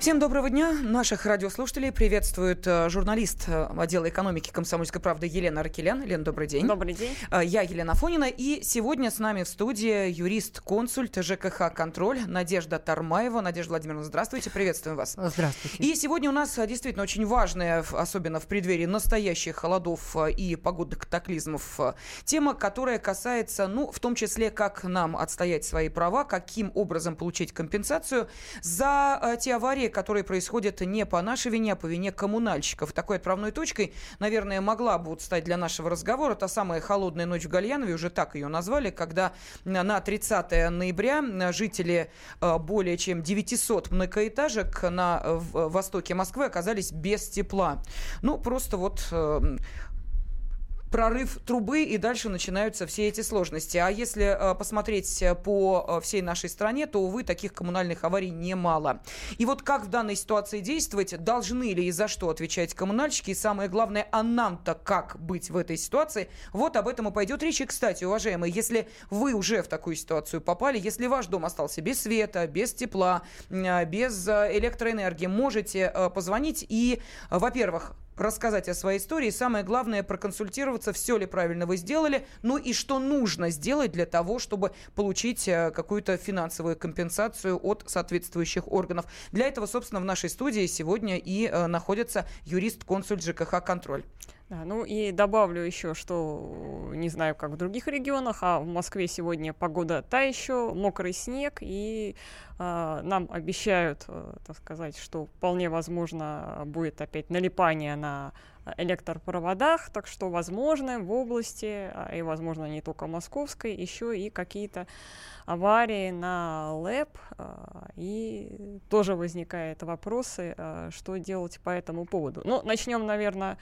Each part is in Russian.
Всем доброго дня. Наших радиослушателей приветствует э, журналист э, отдела экономики комсомольской правды Елена Ракелян. Елена, добрый день. Добрый день. Э, я Елена Фонина. И сегодня с нами в студии юрист-консульт ЖКХ «Контроль» Надежда Тармаева. Надежда Владимировна, здравствуйте. Приветствуем вас. Здравствуйте. И сегодня у нас действительно очень важная, особенно в преддверии настоящих холодов и погодных катаклизмов, тема, которая касается, ну, в том числе, как нам отстоять свои права, каким образом получить компенсацию за те аварии, которые происходят не по нашей вине, а по вине коммунальщиков. Такой отправной точкой, наверное, могла бы вот стать для нашего разговора та самая холодная ночь в Гальянове, уже так ее назвали, когда на 30 ноября жители э, более чем 900 многоэтажек на востоке Москвы оказались без тепла. Ну, просто вот э, прорыв трубы, и дальше начинаются все эти сложности. А если э, посмотреть по э, всей нашей стране, то, увы, таких коммунальных аварий немало. И вот как в данной ситуации действовать, должны ли и за что отвечать коммунальщики, и самое главное, а нам-то как быть в этой ситуации, вот об этом и пойдет речь. И, кстати, уважаемые, если вы уже в такую ситуацию попали, если ваш дом остался без света, без тепла, э, без электроэнергии, можете позвонить и, во-первых, рассказать о своей истории. Самое главное, проконсультироваться, все ли правильно вы сделали, ну и что нужно сделать для того, чтобы получить э, какую-то финансовую компенсацию от соответствующих органов. Для этого, собственно, в нашей студии сегодня и э, находится юрист-консульт ЖКХ «Контроль». Да, ну и добавлю еще, что не знаю, как в других регионах, а в Москве сегодня погода та еще, мокрый снег, и э, нам обещают, э, так сказать, что вполне возможно будет опять налипание на электропроводах, так что возможно в области, а, и возможно не только московской, еще и какие-то аварии на ЛЭП, а, и тоже возникают вопросы, а, что делать по этому поводу. Ну, начнем, наверное,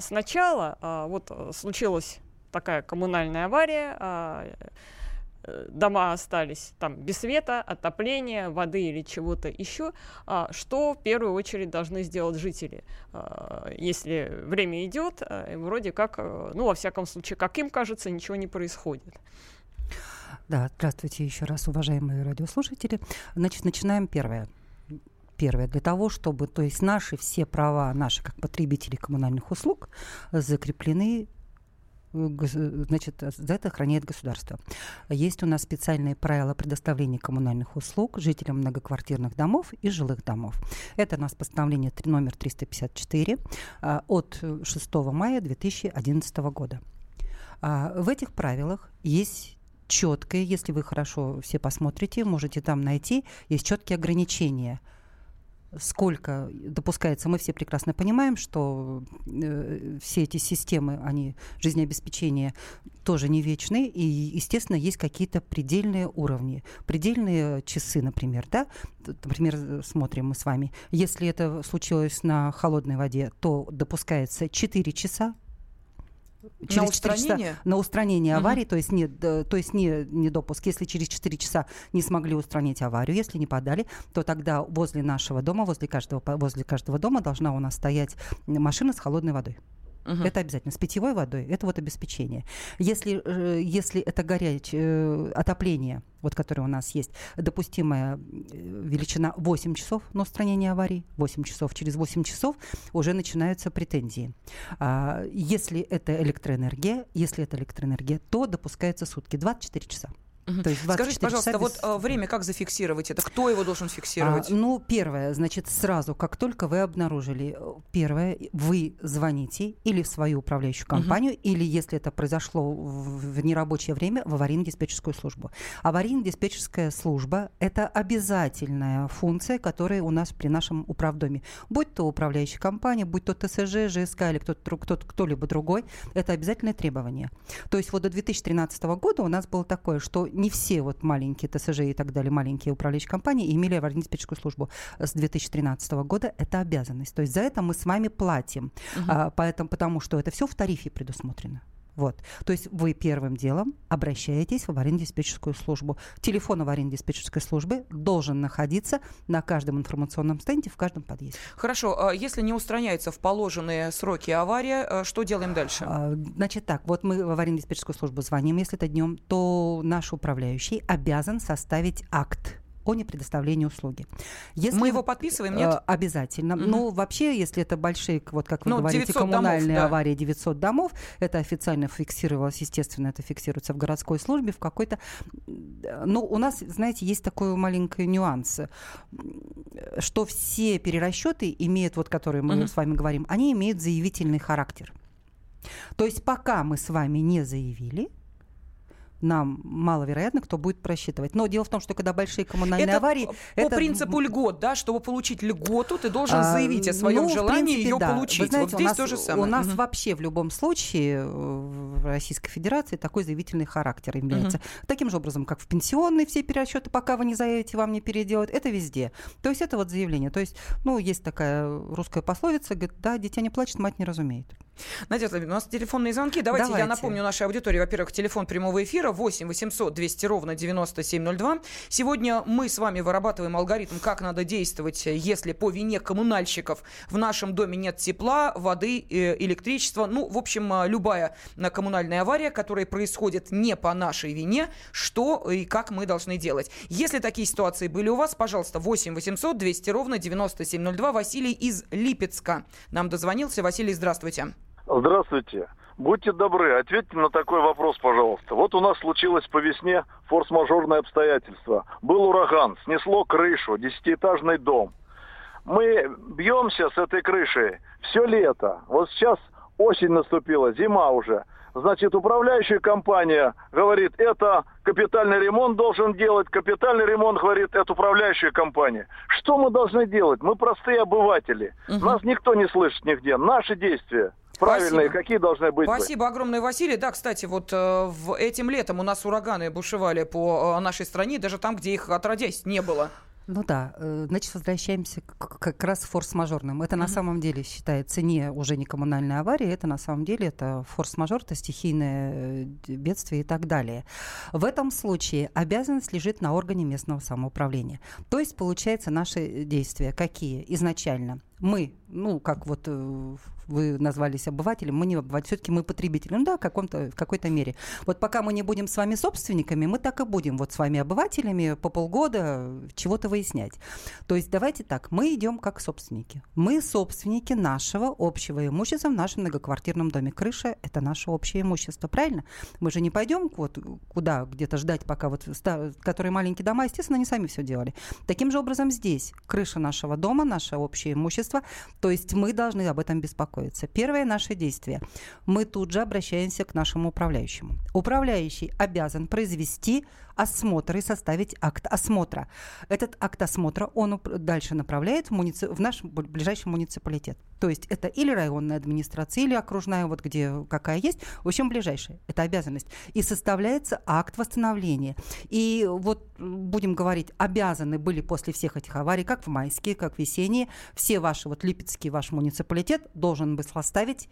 сначала. Вот случилась такая коммунальная авария, Э, дома остались там без света, отопления, воды или чего-то еще, а, что в первую очередь должны сделать жители, а, если время идет, а, вроде как, э, ну, во всяком случае, как им кажется, ничего не происходит. Да, здравствуйте еще раз, уважаемые радиослушатели. Значит, начинаем первое первое, для того, чтобы, то есть наши все права, наши как потребители коммунальных услуг закреплены значит, за это охраняет государство. Есть у нас специальные правила предоставления коммунальных услуг жителям многоквартирных домов и жилых домов. Это у нас постановление номер 354 а, от 6 мая 2011 года. А, в этих правилах есть четкое, если вы хорошо все посмотрите, можете там найти, есть четкие ограничения – сколько допускается, мы все прекрасно понимаем, что э, все эти системы, они жизнеобеспечения тоже не вечны, и, естественно, есть какие-то предельные уровни, предельные часы, например, да, например, смотрим мы с вами, если это случилось на холодной воде, то допускается 4 часа через на устранение? Часа, на устранение аварии, угу. то есть, не, то есть не, не допуск. Если через 4 часа не смогли устранить аварию, если не подали, то тогда возле нашего дома, возле каждого, возле каждого дома должна у нас стоять машина с холодной водой. Угу. Это обязательно. С питьевой водой это вот обеспечение. Если, э, если это горячее э, отопление, вот которое у нас есть, допустимая э, величина 8 часов на устранение аварий, 8 часов, через 8 часов уже начинаются претензии. А, если это электроэнергия, если это электроэнергия, то допускается сутки, 24 часа. То есть Скажите, пожалуйста, без... вот а, время как зафиксировать это? Кто его должен фиксировать? А, ну, первое, значит, сразу, как только вы обнаружили, э, первое, вы звоните или в свою управляющую компанию, угу. или, если это произошло в, в нерабочее время, в аварийно-диспетчерскую службу. Аварийно-диспетчерская служба – это обязательная функция, которая у нас при нашем управдоме. Будь то управляющая компания, будь то ТСЖ, ЖСК или кто-то, кто кто-либо другой, это обязательное требование. То есть вот до 2013 года у нас было такое, что не все вот маленькие ТСЖ и так далее, маленькие управляющие компании имели аварийно-диспетчерскую службу с 2013 года. Это обязанность. То есть за это мы с вами платим. Угу. А, поэтому, потому что это все в тарифе предусмотрено Вот. То есть вы первым делом обращаетесь в аварийно-диспетчерскую службу. Телефон аварийно-диспетчерской службы должен находиться на каждом информационном стенде в каждом подъезде. Хорошо. А если не устраняется в положенные сроки авария, а что делаем дальше? А, значит так, вот мы в аварийно-диспетчерскую службу звоним, если это днем, то наш управляющий обязан составить акт о непредоставлении услуги. Если, Мы его подписываем, нет? Э, обязательно. Угу. Ну, вообще, если это большие, вот как вы ну, говорите, коммунальные домов, да. аварии, 900 домов, это официально фиксировалось, естественно, это фиксируется в городской службе, в какой-то... Ну, у нас, знаете, есть такой маленький нюанс, что все перерасчеты имеют, вот которые мы угу. с вами говорим, они имеют заявительный характер. То есть пока мы с вами не заявили, нам маловероятно, кто будет просчитывать. Но дело в том, что когда большие коммунальные это аварии... По это... принципу льгот, да, чтобы получить льготу, ты должен а, заявить о своем ну, желании принципе, ее да. получить. Вы знаете, вот здесь нас, то же самое. У нас угу. вообще в любом случае э, в Российской Федерации такой заявительный характер является. Угу. Таким же образом, как в пенсионные все перерасчеты, пока вы не заявите, вам не переделают. Это везде. То есть это вот заявление. То есть, ну, есть такая русская пословица, говорит, да, дитя не плачет, мать не разумеет. Надежда у нас телефонные звонки. Давайте, Давайте я напомню нашей аудитории. Во-первых, телефон прямого эфира 8 800 200 ровно 9702. Сегодня мы с вами вырабатываем алгоритм, как надо действовать, если по вине коммунальщиков в нашем доме нет тепла, воды, э, электричества. Ну, в общем, э, любая э, коммунальная авария, которая происходит не по нашей вине, что и как мы должны делать. Если такие ситуации были у вас, пожалуйста, 8 800 200 ровно 9702. Василий из Липецка нам дозвонился. Василий, здравствуйте. Здравствуйте. Будьте добры, ответьте на такой вопрос, пожалуйста. Вот у нас случилось по весне форс-мажорное обстоятельство. Был ураган, снесло крышу, десятиэтажный дом. Мы бьемся с этой крышей все лето. Вот сейчас осень наступила, зима уже. Значит, управляющая компания говорит, это капитальный ремонт должен делать, капитальный ремонт говорит, это управляющая компания. Что мы должны делать? Мы простые обыватели. Угу. Нас никто не слышит нигде. Наши действия правильные, Спасибо. какие должны быть. Спасибо огромное, Василий. Да, кстати, вот э, в этим летом у нас ураганы бушевали по э, нашей стране, даже там, где их отродясь не было. Ну да, э, значит, возвращаемся к, как раз форс-мажорным. Это mm-hmm. на самом деле считается не уже не коммунальная авария, это на самом деле это форс-мажор, это стихийное э, бедствие и так далее. В этом случае обязанность лежит на органе местного самоуправления. То есть, получается, наши действия какие изначально? Мы, ну, как вот э, вы назвались обывателем, мы не обыватели, все-таки мы потребители. Ну да, в, каком-то, в какой-то мере. Вот пока мы не будем с вами собственниками, мы так и будем вот с вами обывателями по полгода чего-то выяснять. То есть давайте так, мы идем как собственники. Мы собственники нашего общего имущества в нашем многоквартирном доме. Крыша – это наше общее имущество, правильно? Мы же не пойдем вот куда где-то ждать, пока вот, которые маленькие дома, естественно, они сами все делали. Таким же образом здесь крыша нашего дома, наше общее имущество, то есть мы должны об этом беспокоиться беспокоиться. Первое наше действие. Мы тут же обращаемся к нашему управляющему. Управляющий обязан произвести осмотр и составить акт осмотра. Этот акт осмотра он дальше направляет в, муници... в наш ближайший муниципалитет. То есть это или районная администрация, или окружная, вот где какая есть, в общем, ближайшая. Это обязанность. И составляется акт восстановления. И вот будем говорить, обязаны были после всех этих аварий, как в майские, как в весенние, все ваши, вот Липецкий ваш муниципалитет должен бы составить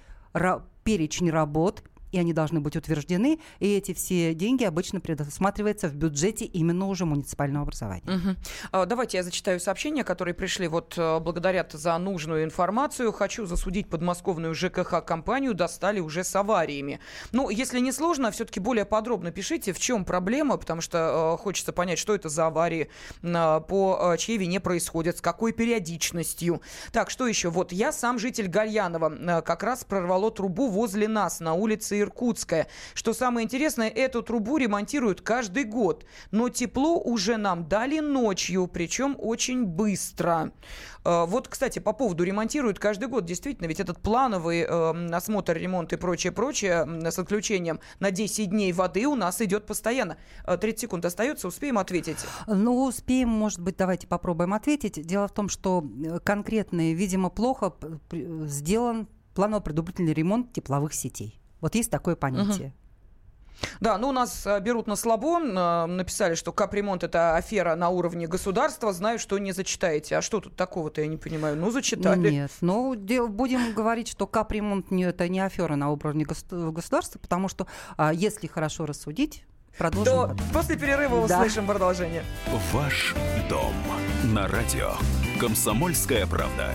перечень работ, и они должны быть утверждены, и эти все деньги обычно предусматриваются в бюджете именно уже муниципального образования. Угу. Давайте я зачитаю сообщения, которые пришли. Вот э, благодарят за нужную информацию. Хочу засудить подмосковную ЖКХ-компанию, достали уже с авариями. Ну, если не сложно, все-таки более подробно пишите, в чем проблема, потому что э, хочется понять, что это за аварии, э, по э, чьей вине происходят, с какой периодичностью. Так, что еще? Вот я сам житель Гальянова, э, как раз прорвало трубу возле нас на улице Иркутская. Что самое интересное, эту трубу ремонтируют каждый год. Но тепло уже нам дали ночью, причем очень быстро. Э, вот, кстати, по поводу ремонтируют каждый год. Действительно, ведь этот плановый э, осмотр, ремонт и прочее, прочее с отключением на 10 дней воды у нас идет постоянно. 30 э, секунд остается, успеем ответить? Ну, успеем, может быть, давайте попробуем ответить. Дело в том, что э, конкретно, видимо, плохо сделан планово-предупредительный ремонт тепловых сетей. Вот есть такое понятие. Да, ну у нас а, берут на слабо, а, написали, что капремонт это афера на уровне государства, знаю, что не зачитаете. А что тут такого-то, я не понимаю. Ну, зачитали. Нет, ну, будем говорить, что капремонт не, это не афера на уровне государства, потому что, а, если хорошо рассудить, Продолжим. То после перерыва да. услышим продолжение. Ваш дом на радио. Комсомольская правда.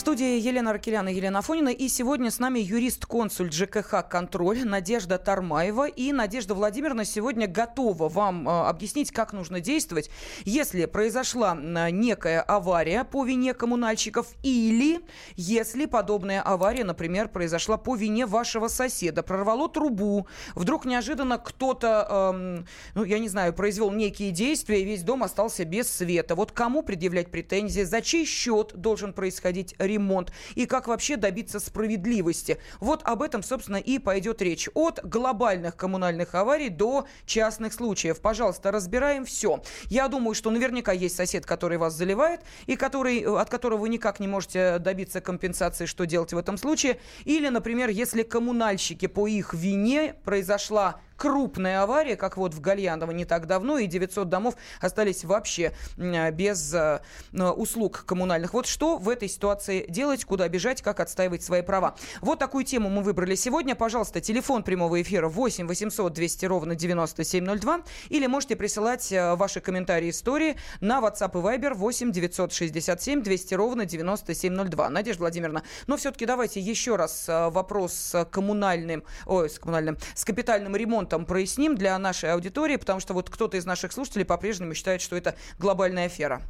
студии Елена Аркелян и Елена Афонина. И сегодня с нами юрист-консуль ЖКХ «Контроль» Надежда Тармаева. И Надежда Владимировна сегодня готова вам э, объяснить, как нужно действовать, если произошла некая авария по вине коммунальщиков или если подобная авария, например, произошла по вине вашего соседа. Прорвало трубу, вдруг неожиданно кто-то, эм, ну, я не знаю, произвел некие действия, и весь дом остался без света. Вот кому предъявлять претензии, за чей счет должен происходить ремонт? и как вообще добиться справедливости. Вот об этом, собственно, и пойдет речь. От глобальных коммунальных аварий до частных случаев. Пожалуйста, разбираем все. Я думаю, что наверняка есть сосед, который вас заливает и который, от которого вы никак не можете добиться компенсации, что делать в этом случае. Или, например, если коммунальщики по их вине произошла крупная авария, как вот в Гальяново не так давно, и 900 домов остались вообще без э, услуг коммунальных. Вот что в этой ситуации делать, куда бежать, как отстаивать свои права. Вот такую тему мы выбрали сегодня. Пожалуйста, телефон прямого эфира 8 800 200 ровно 9702 или можете присылать э, ваши комментарии истории на WhatsApp и Viber 8 967 200 ровно 9702. Надежда Владимировна, но все-таки давайте еще раз э, вопрос с коммунальным, ой, с коммунальным, с капитальным ремонтом там проясним для нашей аудитории, потому что вот кто-то из наших слушателей по-прежнему считает, что это глобальная афера.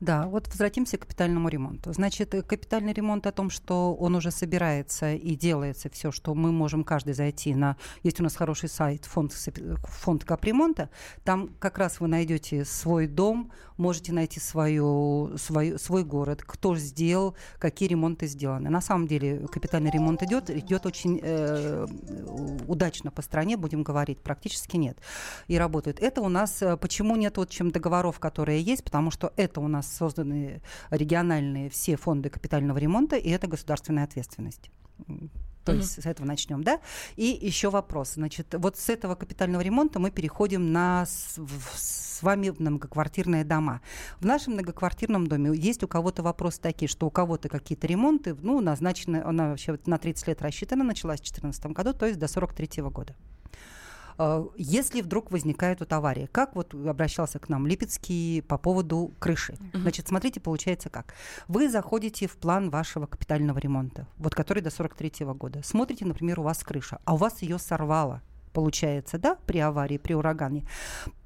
Да, вот возвратимся к капитальному ремонту. Значит, капитальный ремонт о том, что он уже собирается и делается все, что мы можем каждый зайти на... Есть у нас хороший сайт фонд, фонд капремонта. Там как раз вы найдете свой дом, можете найти свою, свою, свой город, кто сделал, какие ремонты сделаны. На самом деле капитальный ремонт идет, идет очень э, удачно по стране, будем говорить говорить, практически нет. И работают. Это у нас, э, почему нет вот чем договоров, которые есть, потому что это у нас созданы региональные все фонды капитального ремонта, и это государственная ответственность. То есть mm-hmm. с этого начнем, да? И еще вопрос. Значит, вот с этого капитального ремонта мы переходим на с, с вами многоквартирные дома. В нашем многоквартирном доме есть у кого-то вопросы такие, что у кого-то какие-то ремонты, ну, назначены, она вообще на 30 лет рассчитана, началась в 2014 году, то есть до 43 года. А, если вдруг возникает вот авария, как вот обращался к нам Липецкий по поводу крыши? Uh-huh. Значит, смотрите, получается как. Вы заходите в план вашего капитального ремонта, вот который до 43 года. Смотрите, например, у вас крыша, а у вас ее сорвало получается, да, при аварии, при урагане,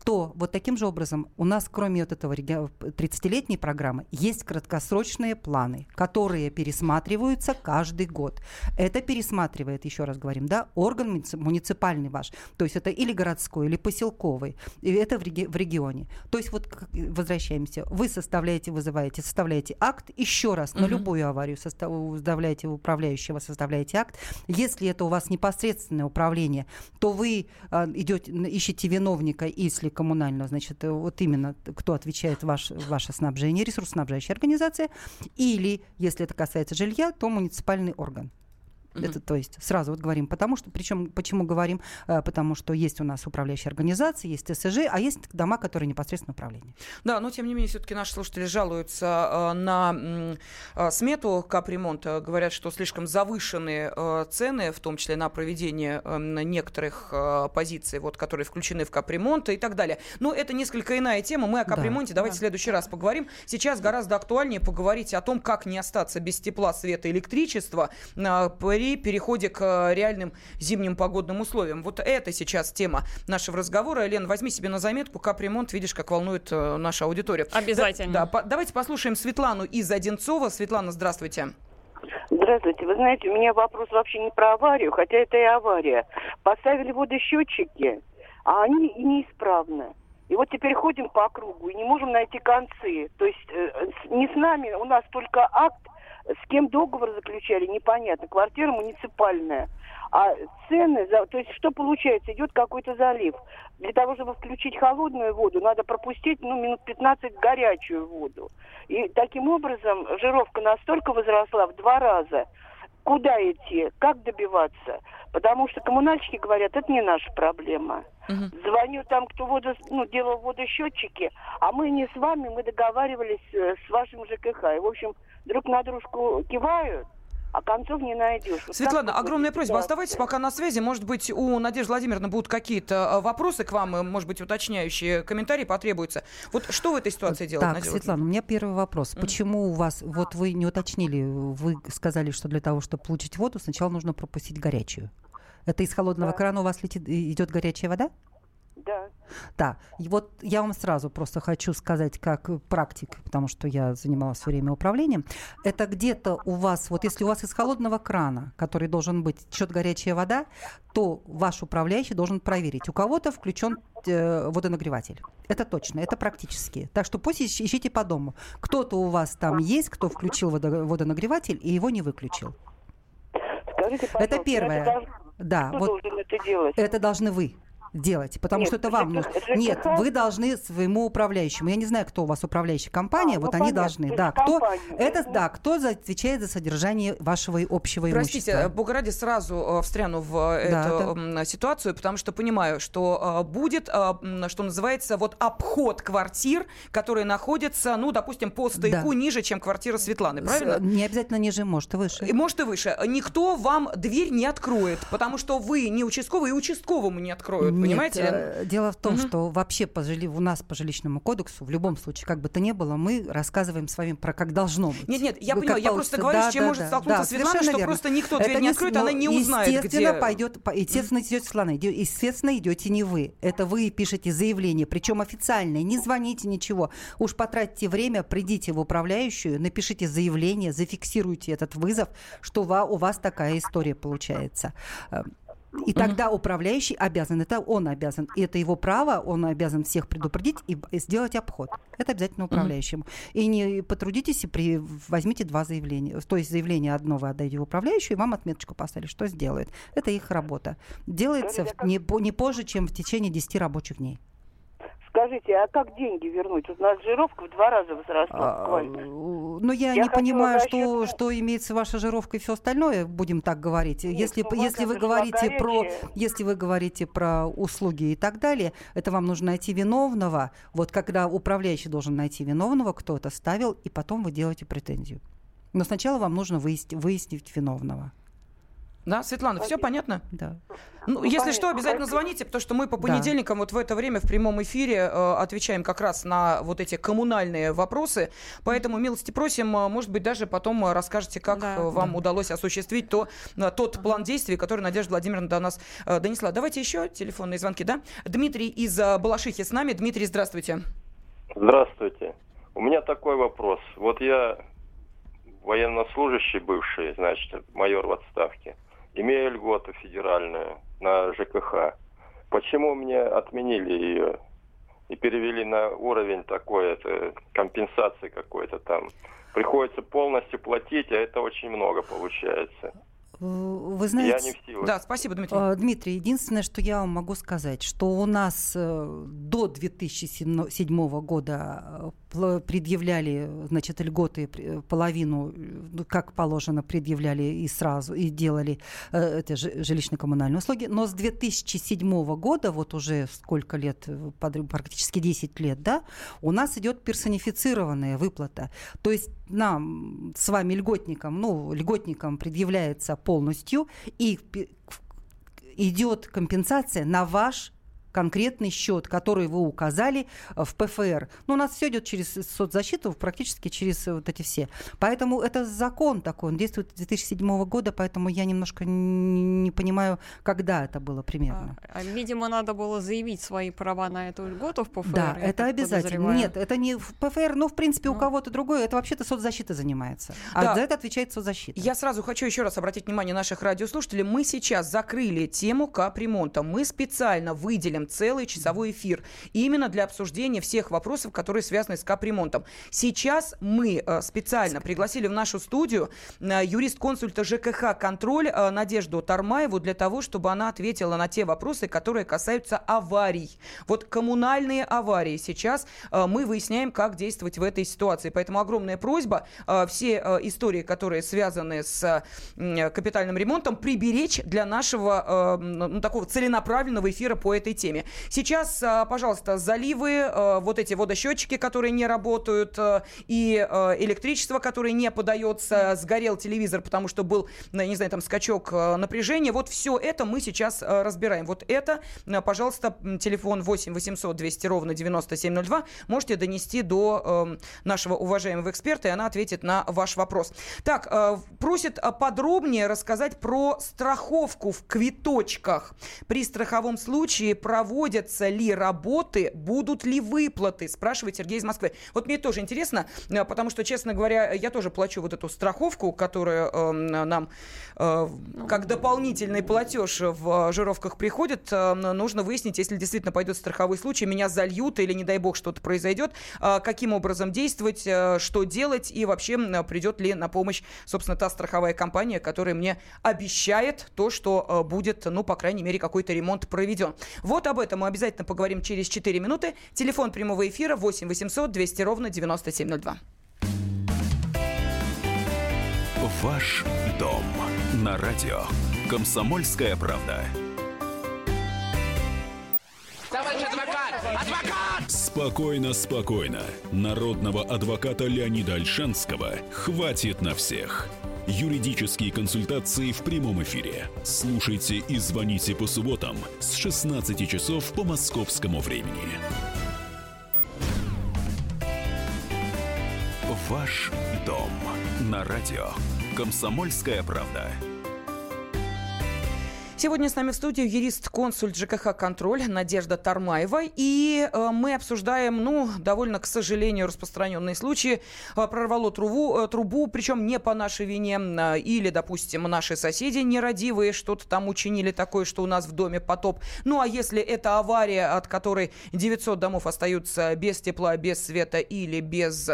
то вот таким же образом у нас, кроме вот этого 30-летней программы, есть краткосрочные планы, которые пересматриваются каждый год. Это пересматривает, еще раз говорим, да, орган муниципальный ваш, то есть это или городской, или поселковый, и это в, реги- в регионе. То есть вот возвращаемся, вы составляете, вызываете, составляете акт, еще раз, угу. на любую аварию составляете управляющего, составляете акт. Если это у вас непосредственное управление, то вы э, идете, ищете виновника, если коммунального, значит, э, вот именно кто отвечает ваш, ваше снабжение, ресурсоснабжающая организация, или, если это касается жилья, то муниципальный орган. Mm-hmm. Это, то есть сразу вот говорим, потому что, причем почему говорим, э, потому что есть у нас управляющие организации, есть ТСЖ, а есть дома, которые непосредственно управление. Да, но тем не менее все-таки наши слушатели жалуются э, на э, смету капремонта, говорят, что слишком завышенные э, цены, в том числе на проведение некоторых позиций, вот, которые включены в капремонт и так далее. Но это несколько иная тема. Мы о капремонте да. давайте да. в следующий раз поговорим. Сейчас гораздо актуальнее поговорить о том, как не остаться без тепла, света, электричества. Э, при переходе к э, реальным зимним погодным условиям. Вот это сейчас тема нашего разговора. Лен, возьми себе на заметку, капремонт, видишь, как волнует э, нашу аудиторию. Обязательно. Да, да, по- давайте послушаем Светлану из Одинцова. Светлана, здравствуйте. Здравствуйте. Вы знаете, у меня вопрос вообще не про аварию, хотя это и авария. Поставили водосчетчики, а они и неисправны. И вот теперь ходим по кругу и не можем найти концы. То есть э, не с нами, у нас только акт, с кем договор заключали, непонятно. Квартира муниципальная. А цены, за, то есть что получается? Идет какой-то залив. Для того, чтобы включить холодную воду, надо пропустить ну, минут 15 горячую воду. И таким образом жировка настолько возросла в два раза. Куда идти? Как добиваться? Потому что коммунальщики говорят, это не наша проблема. Мгм. Звоню там, кто воду, ну, делал водосчетчики, а мы не с вами, мы договаривались э, с вашим ЖКХ. И, в общем, друг на дружку кивают, а концов не найдешь. Вот Светлана, огромная будет просьба, оставайтесь пока на связи. Может быть, у Надежды Владимировны будут какие-то э, вопросы к вам, э, может быть, уточняющие комментарии потребуются. Вот что в этой ситуации делать, Так, Надежда Светлана, у меня первый вопрос. Почему у вас, вот вы не уточнили, вы сказали, что для того, чтобы получить воду, сначала нужно пропустить горячую. Это из холодного Да. крана у вас летит, идет горячая вода? Да. Да. И вот я вам сразу просто хочу сказать, как практик, потому что я занималась все время управлением. Это где-то у вас, вот если у вас из холодного крана, который должен быть, течет горячая вода, то ваш управляющий должен проверить. У кого-то включен э, водонагреватель. Это точно, это практически. Так что пусть ищ- ищите по дому. Кто-то у вас там есть, кто включил водо- водонагреватель и его не выключил. Скажите, пожалуйста, первое. Это, Да, кто вот должен это делать? это должны вы делать, потому Нет, что это вам ЖКХ нужно. Нет, вы должны своему управляющему. Я не знаю, кто у вас управляющая компания, А, вот ну, они понятно, должны. Да, кто компания. это, да, кто за- отвечает за содержание вашего и общего Простите, имущества? Бога ради, сразу э, встряну в э, Да, эту да. ситуацию, потому что понимаю, что э, будет, что называется, вот обход квартир, которые находятся, ну, допустим, по стояку Да. ниже, чем квартира Светланы, правильно? Не обязательно ниже, может, и выше. Может и выше. Никто вам дверь не откроет, потому что вы не участковый, и участковому не откроют, понимаете? Лен? э, Дело в том, Мгм. что вообще по жили- у нас по жилищному кодексу, в любом случае, как бы то ни было, мы рассказываем с вами про как должно быть. Нет, нет, я Вы понимаю, как я просто говорю, Да, с чем да, может да, столкнуться да, Светлана, что верно. просто никто Это дверь не не откроет, она не узнает, Естественно, где... пойдет, по- естественно, идет Светлана. Естественно, идете не вы. Это вы пишете заявление, причем официальное. Не звоните, ничего. Уж потратьте время, придите в управляющую, напишите заявление, зафиксируйте этот вызов, что у вас такая история получается. И тогда управляющий обязан, это он обязан, и это его право, он обязан всех предупредить и сделать обход. Это обязательно управляющему. И не потрудитесь и при, возьмите два заявления. То есть заявление одно вы отдаете в управляющую, и вам отметочку поставили, что сделают. Это их работа. Делается в- не, не позже, чем в течение 10 рабочих дней. Скажите, а как деньги вернуть? Вот у нас жировка в два раза возросла А. Но я, Я не понимаю, насчет- что, что имеется ваша жировка и все остальное, будем так говорить. Нет, если, ну, если вы говорите про, если вы говорите про услуги и так далее, это вам нужно найти виновного. Вот когда управляющий должен найти виновного, кто это ставил, и потом вы делаете претензию. Но сначала вам нужно выяснить, выяснить виновного. Да, Светлана, все понятно? Да. Ну, Ну, если понятно. что, обязательно Спасибо. звоните, потому что мы по Да. понедельникам вот в это время в прямом эфире э, отвечаем как раз на вот эти коммунальные вопросы. Поэтому милости просим, э, может быть, даже потом э, расскажете, как Да. э, вам Да. удалось осуществить то, тот план действий, который Надежда Владимировна до нас э, донесла. Давайте еще телефонные звонки, да? Дмитрий из э, Балашихи с нами. Дмитрий, здравствуйте. Здравствуйте. У меня такой вопрос. Вот я военнослужащий бывший, значит, майор в отставке. Имею льготу федеральную на ЖКХ. Почему мне отменили ее и перевели на уровень такой, это компенсации какой-то там? Приходится полностью платить, а это очень много получается. Вы Я знаете... не в силах. Да, спасибо, Дмитрий. Э, Дмитрий, единственное, что я вам могу сказать, что у нас э, до 2007 года э, предъявляли, значит, льготы пр- половину, э, ну, как положено, предъявляли и сразу, и делали э, это жи- жилищно-коммунальные услуги. Но с 2007 года, вот уже сколько лет, э, практически 10 лет, да, у нас идет персонифицированная выплата. То есть нам с вами льготникам, ну, льготникам предъявляется полностью, и идет компенсация на ваш конкретный счет, который вы указали в ПФР. Но у нас все идет через соцзащиту, практически через вот эти все. Поэтому это закон такой, он действует с 2007 года, поэтому я немножко не понимаю, когда это было примерно. А, а, видимо, надо было заявить свои права на эту льготу в ПФР. Да, это обязательно. Нет, это не в ПФР, но в принципе ну. у кого-то другое. Это вообще-то соцзащита занимается. А да. за это отвечает соцзащита. Я сразу хочу еще раз обратить внимание наших радиослушателей. Мы сейчас закрыли тему капремонта. Мы специально выделим целый часовой эфир именно для обсуждения всех вопросов, которые связаны с капремонтом. Сейчас мы э, специально пригласили в нашу студию э, юрист-консульта ЖКХ «Контроль» э, Надежду Тармаеву для того, чтобы она ответила на те вопросы, которые касаются аварий. Вот коммунальные аварии сейчас мы выясняем, как действовать в этой ситуации. Поэтому огромная просьба все истории, которые связаны с капитальным ремонтом, приберечь для нашего ну, такого целенаправленного эфира по этой теме. Сейчас, пожалуйста, заливы, вот эти водосчетчики, которые не работают, и э, электричество, которое не подается, сгорел телевизор, потому что был, не знаю, там скачок напряжения. Вот все это мы сейчас разбираем. Вот это, пожалуйста, телефон 8 800 200 ровно 9702 можете донести до нашего уважаемого эксперта, и она ответит на ваш вопрос. Так, просит подробнее рассказать про страховку в квиточках. При страховом случае проводятся ли работы, будут ли выплаты, спрашивает Сергей из Москвы. Вот мне тоже интересно, Э, потому что, честно говоря, я тоже плачу вот эту страховку, которая э, нам э, как дополнительный платеж в жировках приходит. Э, нужно выяснить, если действительно пойдет страховой случай, меня зальют или, не дай бог, что-то произойдет, э, каким образом действовать, что делать и вообще придет ли на помощь, собственно, та страховая компания, которая мне обещает то, что будет, ну, по крайней мере, какой-то ремонт проведен. Вот об этом мы обязательно поговорим через 4 минуты. Телефон прямого эфира 8 800 200 ровно 9702. Ваш дом на радио. Комсомольская правда. Товарищ адвокат! Адвокат! Спокойно, спокойно. Народного адвоката Леонида Альшанского хватит на всех. Юридические консультации в прямом эфире. Слушайте и звоните по субботам с 16 часов по московскому времени. Ваш дом на радио. Комсомольская правда. Сегодня с нами в студии юрист-консульт ЖКХ «Контроль» Надежда Тармаева. И э, мы обсуждаем, ну, довольно, к сожалению, распространенные случаи. Э, прорвало трубу, э, трубу, причем не по нашей вине. Или, допустим, наши соседи нерадивые что-то там учинили такое, что у нас в доме потоп. Ну, а если это авария, от которой 900 домов остаются без тепла, без света или без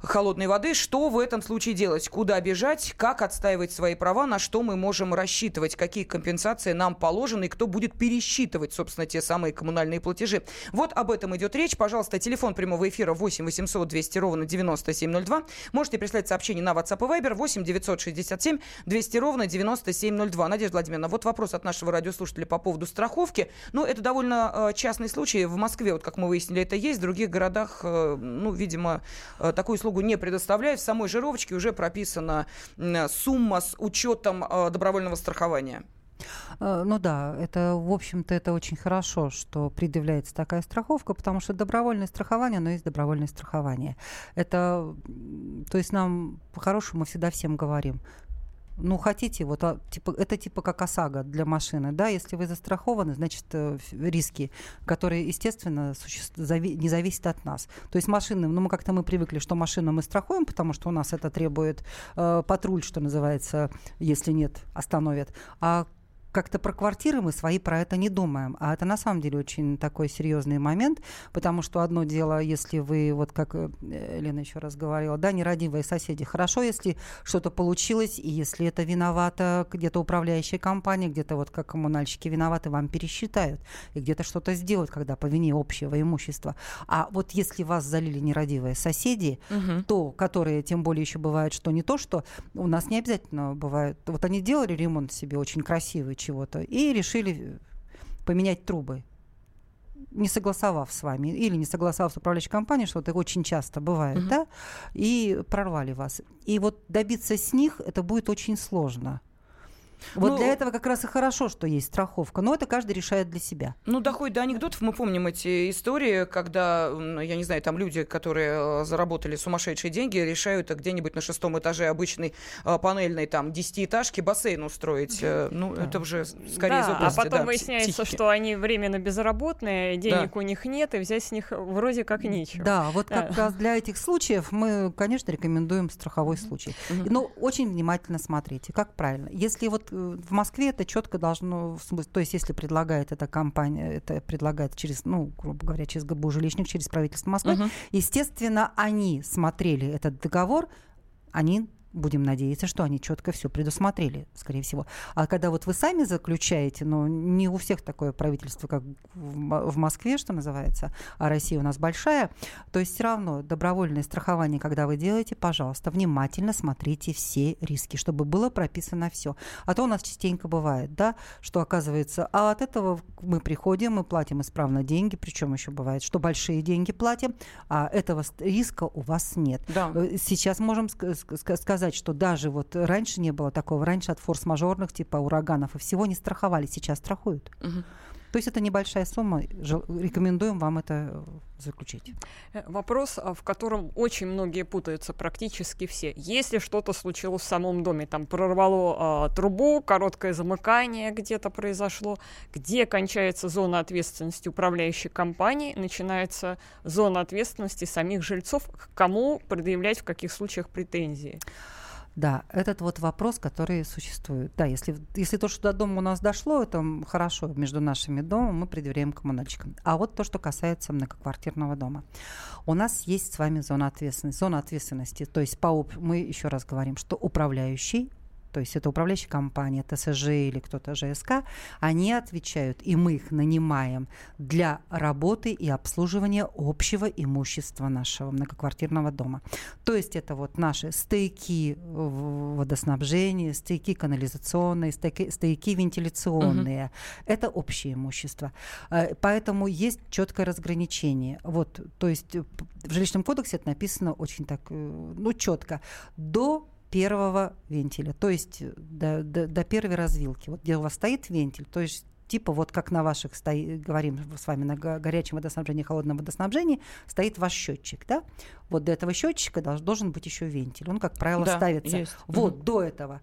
холодной воды, что в этом случае делать? Куда бежать? Как отстаивать свои права? На что мы можем рассчитывать? Какие компенсации нам положены и кто будет пересчитывать, собственно, те самые коммунальные платежи. Вот об этом идет речь. Пожалуйста, телефон прямого эфира 8 800 200 ровно 9702. Можете прислать сообщение на WhatsApp и Viber 8 967 200 ровно 9702. Надежда Владимировна, вот вопрос от нашего радиослушателя по поводу страховки. Ну, это довольно э, частный случай. В Москве, вот как мы выяснили, это есть. В других городах, э, ну, видимо, э, такую услугу не предоставляют. В самой жировочке уже прописана сумма с учетом э, добровольного страхования страхования. Э, ну да, это, в общем-то, это очень хорошо, что предъявляется такая страховка, потому что добровольное страхование, оно есть добровольное страхование. Это, то есть нам по-хорошему всегда всем говорим, ну, хотите, вот, а, типа, это типа как ОСАГО для машины, да, если вы застрахованы, значит, э, риски, которые, естественно, суще... зави... не зависят от нас. То есть машины, ну, мы как-то мы привыкли, что машину мы страхуем, потому что у нас это требует э, патруль, что называется, если нет, остановят. А как-то про квартиры мы свои про это не думаем. А это на самом деле очень такой серьезный момент, потому что одно дело, если вы, вот как э, Лена еще раз говорила, да, нерадивые соседи. Хорошо, если что-то получилось, и если это виновата где-то управляющая компания, где-то вот как коммунальщики виноваты, вам пересчитают, и где-то что-то сделают, когда по вине общего имущества. А вот если вас залили нерадивые соседи, угу. то, которые, тем более еще бывает, что не то, что у нас не обязательно бывает, вот они делали ремонт себе очень красивый, чего-то, и решили поменять трубы не согласовав с вами или не согласовав с управляющей компанией, что это очень часто бывает, uh-huh. да, и прорвали вас. И вот добиться с них это будет очень сложно. Вот Ну, для этого как раз и хорошо, что есть страховка, но это каждый решает для себя. Ну, доходит до анекдотов. Мы помним эти истории, когда, я не знаю, там люди, которые э, заработали сумасшедшие деньги, решают где-нибудь на шестом этаже обычной э, панельной там десятиэтажки бассейн устроить. Э, Ну, это уже скорее из Да, а области, потом да, выясняется, психики. что они временно безработные, денег у них нет, и взять с них вроде как нечего. Да, вот Да. как раз для этих случаев мы, конечно, рекомендуем страховой случай. Но очень внимательно смотрите, как правильно. Если вот в Москве это четко должно, в смысле, то есть если предлагает эта компания, это предлагает через, ну, грубо говоря, через ГБУ жилищник, через правительство Москвы, Мгм. естественно, они смотрели этот договор, они Будем надеяться, что они четко все предусмотрели, скорее всего. А когда вот вы сами заключаете, ну, не у всех такое правительство, как в Мо- в Москве, что называется, а Россия у нас большая, то есть все равно добровольное страхование, когда вы делаете, пожалуйста, внимательно смотрите все риски, чтобы было прописано все. А то у нас частенько бывает, да, что оказывается, а от этого мы приходим, мы платим исправно деньги, причем еще бывает, что большие деньги платим, а этого риска у вас нет. Да. Э, Сейчас можем ск- ск- ска- сказать, что даже вот раньше не было такого, раньше от форс-мажорных типа ураганов и всего не страховали, сейчас страхуют. Мгм. То есть это небольшая сумма, рекомендуем вам это э, заключить. Э, Вопрос, а, в котором очень многие путаются, практически все. Если что-то случилось в самом доме, там прорвало а, трубу, короткое замыкание где-то произошло, где кончается зона ответственности управляющей компании, начинается зона ответственности самих жильцов, к кому предъявлять в каких случаях претензии. Да, этот вот вопрос, который существует. Да, если, если то, что до дома у нас дошло, это хорошо, между нашими домом мы предъявляем коммунальщикам. А вот то, что касается многоквартирного дома. У нас есть с вами зона ответственности. Зона ответственности, то есть по, мы еще раз говорим, что управляющий то есть это управляющая компания, ТСЖ или кто-то ЖСК, они отвечают, и мы их нанимаем для работы и обслуживания общего имущества нашего многоквартирного дома. То есть это вот наши стейки в- водоснабжения, стейки канализационные, стейки, стейки вентиляционные. Это общее имущество. Э, Поэтому есть четкое разграничение. Вот, то есть в жилищном кодексе это написано очень так, э, ну, четко. До первого вентиля, то есть э, до, до- до первой развилки. Вот где у вас стоит вентиль, то есть типа вот как на ваших стои, говорим с вами на го- горячем водоснабжении, холодном водоснабжении, стоит ваш счетчик, да? Вот до этого счетчика долж- должен быть еще вентиль. Он, как правило, Да, ставится есть. вот Мгм. до этого.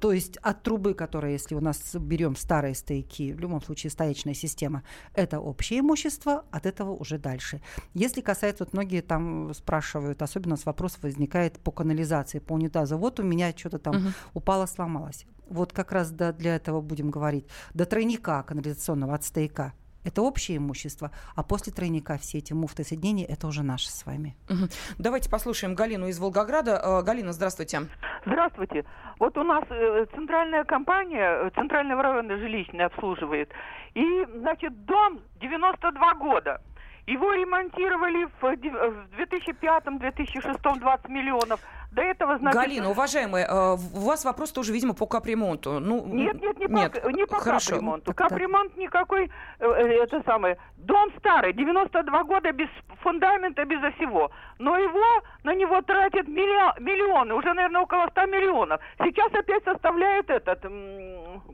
То есть от трубы, которая, если у нас берем старые стейки, в любом случае стоячная система, это общее имущество, от этого уже дальше. Если касается, вот многие там спрашивают, особенно с вопрос возникает по канализации, по унитазу. Вот у меня что-то там Мгм. упало, сломалось. Вот как раз до- для этого будем говорить. До тройника канализационного от стейка это общее имущество, а после тройника все эти муфты соединения это уже наше с вами. Мгм. Давайте послушаем Галину из Волгограда. Э, Галина, здравствуйте. Здравствуйте. Вот у нас э, центральная компания, э, центрального района жилищный обслуживает. И, значит, дом 92 года. Его ремонтировали в дев- в 2005-2006 20 миллионов. До этого, значит... Галина, уважаемая, э, у вас вопрос тоже, видимо, по капремонту. Ну, Нет, нет, не нет. по, не по Хорошо. капремонту. Капремонт никакой, э, э, это самое, дом старый, 92 года без фундамента, безо всего. Но его, на него тратят миллио- миллионы, уже, наверное, около 100 миллионов. Сейчас опять составляет этот,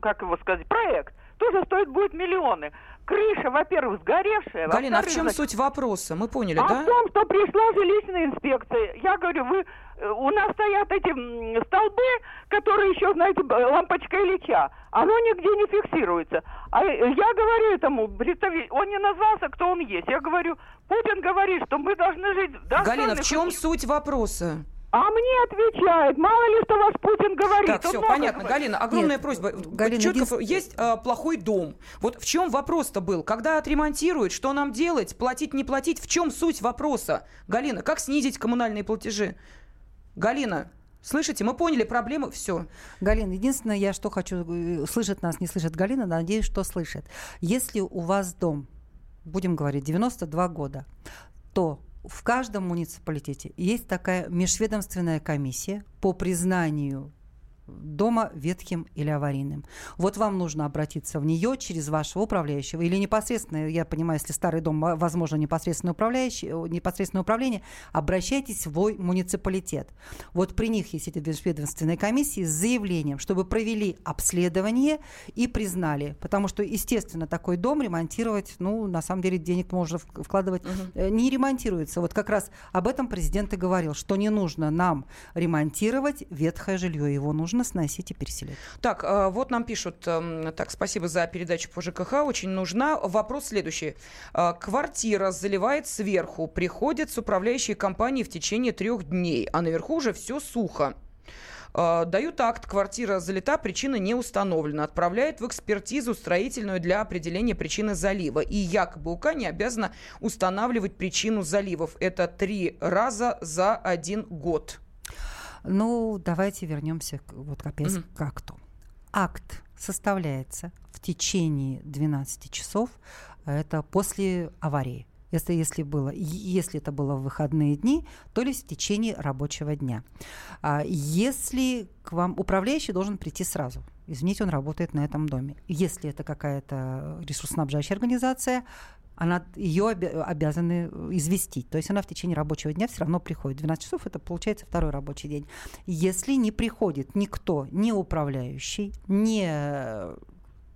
как его сказать, проект. Тоже стоит будет миллионы. Крыша, во-первых, сгоревшая. Галина, а в чем значит, суть вопроса? Мы поняли, а да? в том, что пришла жилищная инспекция. Я говорю, вы э, у нас стоят эти столбы, которые еще, знаете, лампочка Ильича. Оно нигде не фиксируется. А э, я говорю этому он не назвался, кто он есть. Я говорю, Путин говорит, что мы должны жить Галина, в чем условиях». суть вопроса? А мне отвечает, мало ли, что ваш Путин говорит. Так, все, понятно. говорит. Галина, огромная Нет, просьба. Галина, Чётко, единственное- есть э, плохой дом. Вот в чем вопрос-то был? Когда отремонтируют, что нам делать? Платить, не платить? В чем суть вопроса? Галина, как снизить коммунальные платежи? Галина, слышите, мы поняли проблему, все. Галина, единственное, я что хочу, э, слышит нас, не слышит Галина, надеюсь, что слышит. Если у вас дом, будем говорить, 92 года, то в каждом муниципалитете есть такая межведомственная комиссия по признанию дома ветхим или аварийным. Вот вам нужно обратиться в нее через вашего управляющего или непосредственно, я понимаю, если старый дом, возможно, непосредственно, управляющий, непосредственное управление, обращайтесь в муниципалитет. Вот при них есть эти ведомственные комиссии с заявлением, чтобы провели обследование и признали. Потому что, естественно, такой дом ремонтировать, ну, на самом деле, денег можно вкладывать, угу. не ремонтируется. Вот как раз об этом президент и говорил, что не нужно нам ремонтировать ветхое жилье, его нужно нужно сносить и переселять. Так, э, вот нам пишут, эм, так, спасибо за передачу по ЖКХ, очень нужна. Вопрос следующий. Э, квартира заливает сверху, приходит с управляющей компанией в течение трех дней, а наверху уже все сухо. Э, дают акт, квартира залита, причина не установлена. Отправляют в экспертизу строительную для определения причины залива. И якобы УК не обязана устанавливать причину заливов. Это три раза за один год. Ну, давайте вернемся вот опять mm-hmm. к акту. Акт составляется в течение 12 часов, это после аварии. Если, если, было, если это было в выходные дни, то ли в течение рабочего дня. А если к вам управляющий должен прийти сразу, извините, он работает на этом доме. Если это какая-то ресурсоснабжающая организация, она, ее обязаны э, известить. То есть она в течение рабочего дня все равно приходит. 12 часов это получается второй рабочий день. Если не приходит никто, не управляющий, не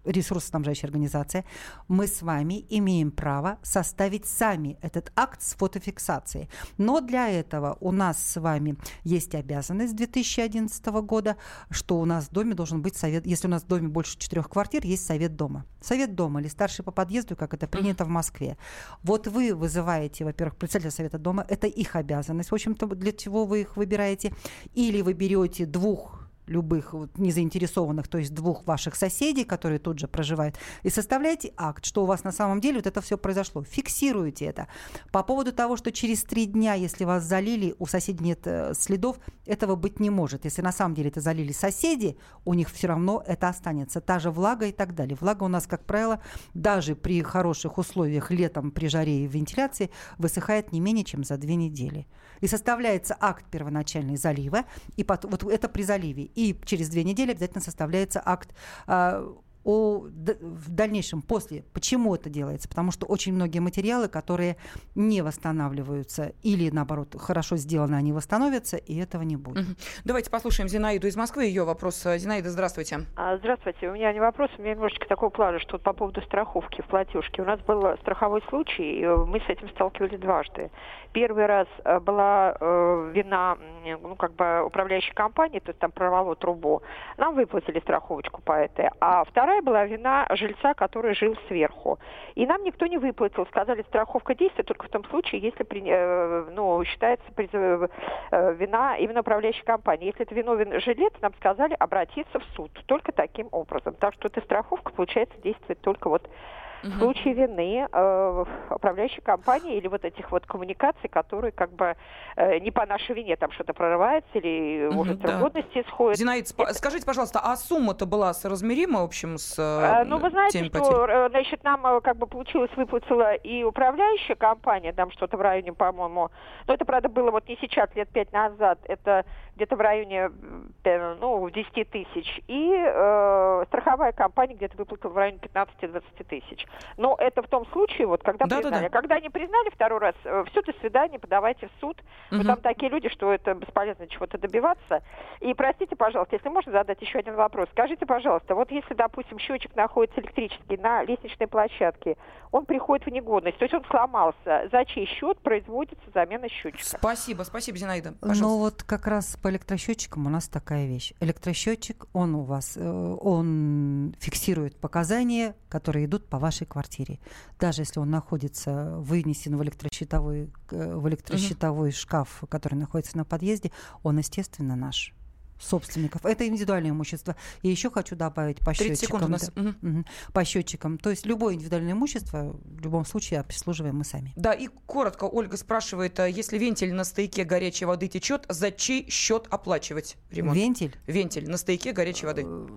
ресурсоснабжающая организация, мы с вами имеем право составить сами этот акт с фотофиксацией. Но для этого у нас с вами есть обязанность с 2011 года, что у нас в доме должен быть совет, если у нас в доме больше четырех квартир, есть совет дома. Совет дома или старший по подъезду, как это принято в Москве. Вот вы вызываете, во-первых, председателя совета дома, это их обязанность, в общем-то, для чего вы их выбираете, или вы берете двух любых вот, незаинтересованных, то есть двух ваших соседей, которые тут же проживают, и составляете акт, что у вас на самом деле вот это все произошло. Фиксируете это. По поводу того, что через три дня, если вас залили, у соседей нет э, следов, этого быть не может. Если на самом деле это залили соседи, у них все равно это останется. Та же влага и так далее. Влага у нас, как правило, даже при хороших условиях летом при жаре и вентиляции высыхает не менее чем за две недели. И составляется акт первоначальный залива, и потом, вот это при заливе и через две недели обязательно составляется акт а, о, в дальнейшем, после. Почему это делается? Потому что очень многие материалы, которые не восстанавливаются или, наоборот, хорошо сделаны, они восстановятся, и этого не будет. Давайте послушаем Зинаиду из Москвы. Ее вопрос. Зинаида, здравствуйте. А, здравствуйте. У меня не вопрос, у меня немножечко такого плана, что по поводу страховки в платежке. У нас был страховой случай, и мы с этим сталкивались дважды. Первый раз э, была э, вина, ну, как бы управляющей компании, то есть там прорвало трубу. Нам выплатили страховочку по этой. А вторая вторая была вина жильца, который жил сверху. И нам никто не выплатил. Сказали, страховка действует только в том случае, если э, ну, считается э, вина именно управляющей компании. Если это виновен жилец, нам сказали обратиться в суд. Только таким образом. Так что эта страховка, получается, действует только вот угу. в случае вины э, управляющей компании или вот этих вот коммуникаций, которые как бы э, не по нашей вине там что-то прорывается или, угу, может, да. годности исходит. Зинаид, Это... скажите, пожалуйста, а сумма-то была соразмерима, в общем, с э, Ну, вы знаете, что, потерь? Э, значит, нам э, как бы получилось, выплатила и управляющая компания, там что-то в районе, по-моему, но это, правда, было вот не сейчас, лет пять назад, это где-то в районе ну, 10 тысяч, и э, страховая компания где-то выплатила в районе 15-20 тысяч. Но это в том случае, вот когда да, признали. Да, да. Когда не признали второй раз, э, все, до свидания, подавайте в суд. Угу. там такие люди, что это бесполезно чего-то добиваться. И простите, пожалуйста, если можно задать еще один вопрос. Скажите, пожалуйста, вот если, допустим, счетчик находится электрический на лестничной площадке, он приходит в негодность, то есть он сломался, за чей счет производится замена счетчика? Спасибо, спасибо, Зинаида. Ну пожалуйста. Ну вот как раз по электросчетчикам у нас такая вещь. Электросчетчик, он у вас, э, он фиксирует показания, которые идут по вашей квартире. Даже если он находится, вынесен в электрощитовой, э, в электрощитовой угу. шкаф, который находится на подъезде, он, естественно, наш собственников. Это индивидуальное имущество. И еще хочу добавить по счетчикам. у нас. Да, угу. Угу, по счетчикам. То есть любое индивидуальное имущество в любом случае обслуживаем мы сами. Да, и коротко Ольга спрашивает, а если вентиль на стояке горячей воды течет, за чей счет оплачивать ремонт? Вентиль? Вентиль на стояке горячей воды э,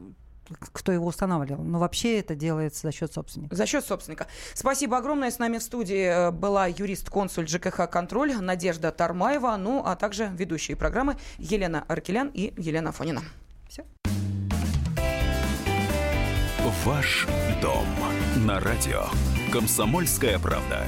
кто его устанавливал. Но вообще это делается за счет собственника. За счет собственника. Спасибо огромное. С нами в студии э, была юрист-консуль ЖКХ «Контроль» Надежда Тармаева, ну а также ведущие программы Елена Аркелян и Елена Фонина. Все. Ваш дом на радио. Комсомольская правда.